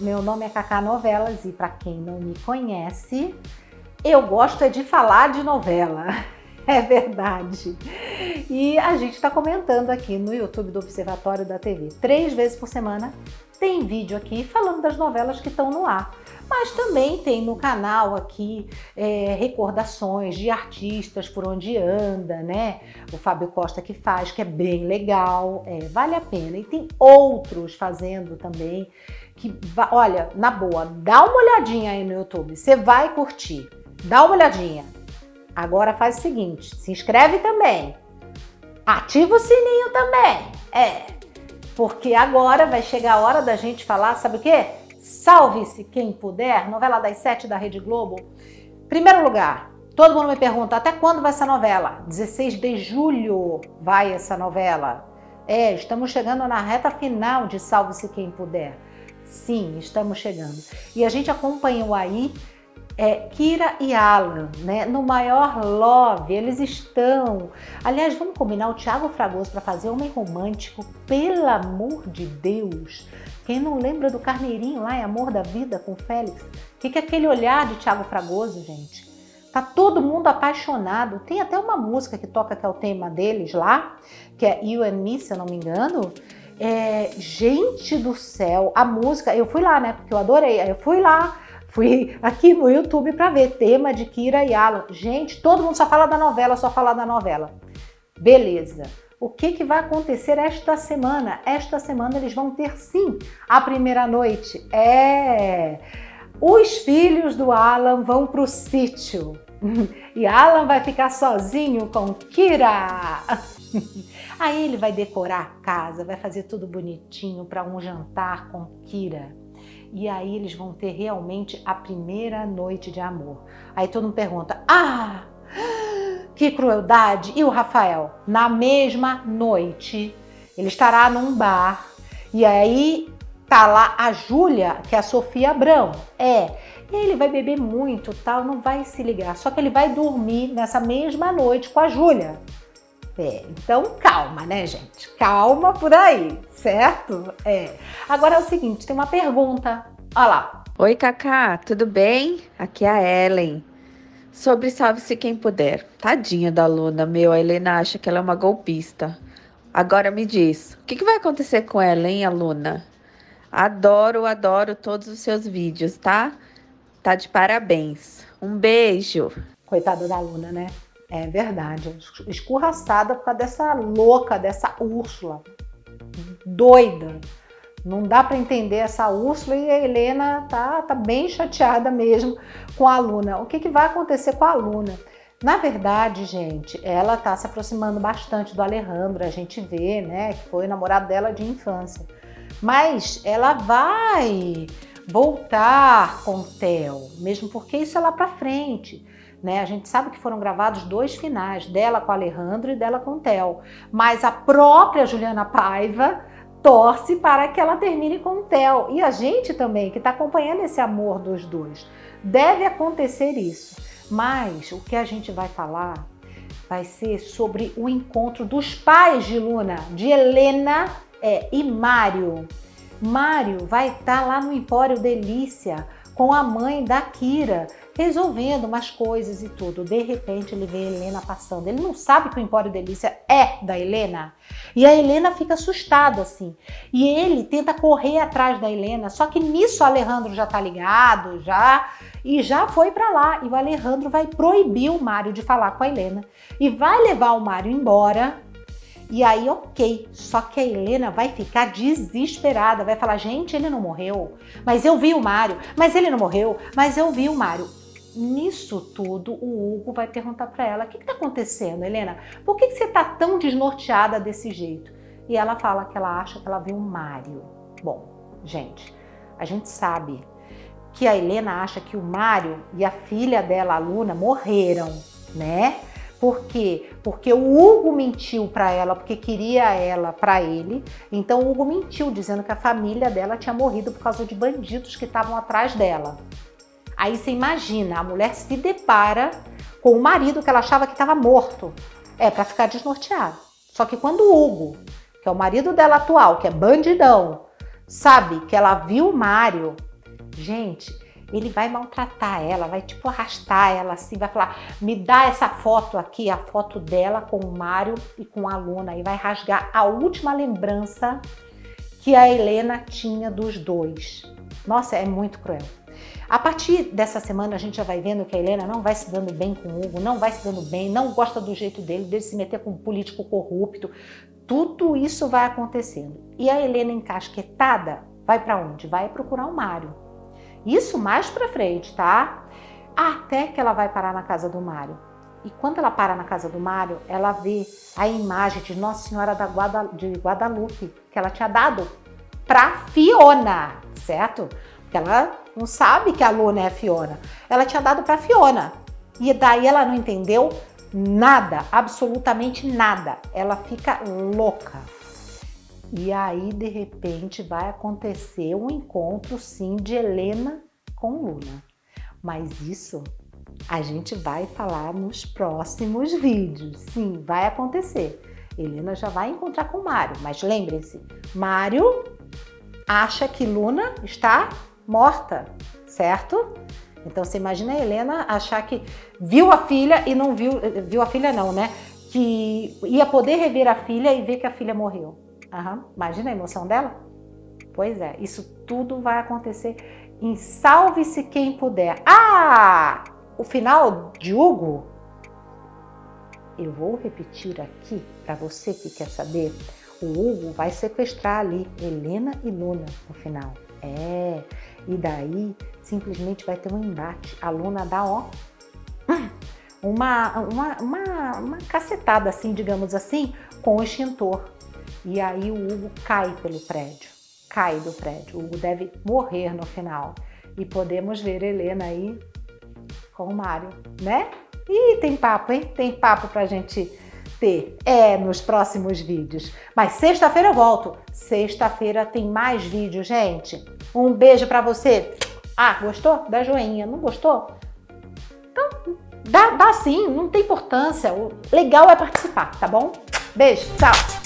Meu nome é Cacá Novelas e para quem não me conhece, eu gosto é de falar de novela. É verdade. E a gente está comentando aqui no YouTube do Observatório da TV. Três vezes por semana tem vídeo aqui falando das novelas que estão no ar. Mas também tem no canal aqui é, recordações de artistas por onde anda, né? O Fábio Costa que faz, que é bem legal, é, vale a pena. E tem outros fazendo também que, olha, na boa, dá uma olhadinha aí no YouTube, você vai curtir. Dá uma olhadinha. Agora faz o seguinte, se inscreve também. Ativa o sininho também. É, porque agora vai chegar a hora da gente falar, sabe o quê? Salve-se quem puder, novela das sete da Rede Globo. Primeiro lugar, todo mundo me pergunta até quando vai essa novela? 16 de julho vai essa novela. É, estamos chegando na reta final de Salve-se quem puder. Sim, estamos chegando. E a gente acompanhou aí é, Kira e Alan, né? No maior love, eles estão. Aliás, vamos combinar o Thiago Fragoso para fazer Homem Romântico, pelo amor de Deus. Quem não lembra do Carneirinho lá em Amor da Vida com o Félix? O que, que é aquele olhar de Thiago Fragoso, gente? Tá todo mundo apaixonado. Tem até uma música que toca que é o tema deles lá, que é You and Me, se eu não me engano é, gente do céu, a música, eu fui lá, né? Porque eu adorei. Eu fui lá, fui aqui no YouTube para ver tema de Kira e Alan. Gente, todo mundo só fala da novela, só fala da novela. Beleza. O que, que vai acontecer esta semana? Esta semana eles vão ter sim a primeira noite. É. Os filhos do Alan vão para o sítio. E Alan vai ficar sozinho com Kira. Aí ele vai decorar a casa, vai fazer tudo bonitinho para um jantar com Kira. E aí eles vão ter realmente a primeira noite de amor. Aí todo mundo pergunta: "Ah, que crueldade! E o Rafael? Na mesma noite, ele estará num bar e aí tá lá a Júlia, que é a Sofia Abrão. É, e ele vai beber muito, tal, não vai se ligar. Só que ele vai dormir nessa mesma noite com a Júlia. É, então calma, né, gente? Calma por aí, certo? É. Agora é o seguinte, tem uma pergunta. Olha lá. Oi, Cacá, tudo bem? Aqui é a Ellen. Sobre Salve-se Quem Puder. Tadinha da Luna, meu, a Helena acha que ela é uma golpista. Agora me diz, o que, que vai acontecer com ela, hein, Aluna? Adoro, adoro todos os seus vídeos, tá? Tá de parabéns. Um beijo. Coitada da Luna, né? É verdade. Escorraçada por causa dessa louca, dessa Úrsula. Doida. Não dá para entender essa Úrsula e a Helena tá, tá bem chateada mesmo com a Luna. O que, que vai acontecer com a Luna? Na verdade, gente, ela tá se aproximando bastante do Alejandro. A gente vê, né, que foi namorado dela de infância. Mas ela vai voltar com o Theo, mesmo porque isso é lá para frente. Né? A gente sabe que foram gravados dois finais, dela com Alejandro e dela com Theo. Mas a própria Juliana Paiva torce para que ela termine com Theo. E a gente também, que está acompanhando esse amor dos dois. Deve acontecer isso. Mas o que a gente vai falar vai ser sobre o encontro dos pais de Luna, de Helena é, e Mário. Mário vai estar tá lá no Empório Delícia com a mãe da Kira, resolvendo umas coisas e tudo. De repente ele vê a Helena passando. Ele não sabe que o Empório Delícia é da Helena. E a Helena fica assustada assim. E ele tenta correr atrás da Helena, só que nisso o Alejandro já tá ligado, já e já foi para lá. E o Alejandro vai proibir o Mário de falar com a Helena e vai levar o Mário embora e aí, ok. Só que a Helena vai ficar desesperada, vai falar: gente, ele não morreu, mas eu vi o Mário, mas ele não morreu, mas eu vi o Mário. Nisso tudo, o Hugo vai perguntar para ela: o que está acontecendo, Helena? Por que, que você está tão desnorteada desse jeito? E ela fala que ela acha que ela viu o Mário. Bom, gente, a gente sabe que a Helena acha que o Mário e a filha dela, a Luna, morreram, né? Por quê? Porque o Hugo mentiu para ela, porque queria ela para ele. Então o Hugo mentiu, dizendo que a família dela tinha morrido por causa de bandidos que estavam atrás dela. Aí você imagina, a mulher se depara com o marido que ela achava que estava morto. É para ficar desnorteada. Só que quando o Hugo, que é o marido dela atual, que é bandidão, sabe que ela viu o Mário, Gente, ele vai maltratar ela, vai tipo arrastar ela assim, vai falar: me dá essa foto aqui, a foto dela com o Mário e com a Luna, e vai rasgar a última lembrança que a Helena tinha dos dois. Nossa, é muito cruel. A partir dessa semana a gente já vai vendo que a Helena não vai se dando bem com o Hugo, não vai se dando bem, não gosta do jeito dele, dele se meter com um político corrupto. Tudo isso vai acontecendo. E a Helena encasquetada vai para onde? Vai procurar o Mário. Isso mais para frente, tá? Até que ela vai parar na casa do Mário. E quando ela para na casa do Mário, ela vê a imagem de Nossa Senhora da Guada, de Guadalupe que ela tinha dado para Fiona, certo? Porque ela não sabe que a Luna é a Fiona. Ela tinha dado para Fiona. E daí ela não entendeu nada, absolutamente nada. Ela fica louca. E aí, de repente, vai acontecer um encontro, sim, de Helena com Luna. Mas isso a gente vai falar nos próximos vídeos. Sim, vai acontecer. Helena já vai encontrar com Mário, mas lembre-se, Mário acha que Luna está morta, certo? Então você imagina a Helena achar que viu a filha e não viu, viu a filha não, né? Que ia poder rever a filha e ver que a filha morreu. Uhum. Imagina a emoção dela? Pois é, isso tudo vai acontecer em Salve-se Quem Puder. Ah! O final de Hugo, eu vou repetir aqui para você que quer saber. O Hugo vai sequestrar ali Helena e Luna no final. É, e daí simplesmente vai ter um embate. A Luna dá, ó, uma, uma, uma, uma cacetada, assim, digamos assim, com o extintor. E aí o Hugo cai pelo prédio, cai do prédio. O Hugo deve morrer no final. E podemos ver Helena aí com o Mário, né? E tem papo, hein? Tem papo pra gente ter. É, nos próximos vídeos. Mas sexta-feira eu volto. Sexta-feira tem mais vídeo, gente. Um beijo pra você. Ah, gostou? Dá joinha. Não gostou? Então, dá, dá sim, não tem importância. O legal é participar, tá bom? Beijo, tchau!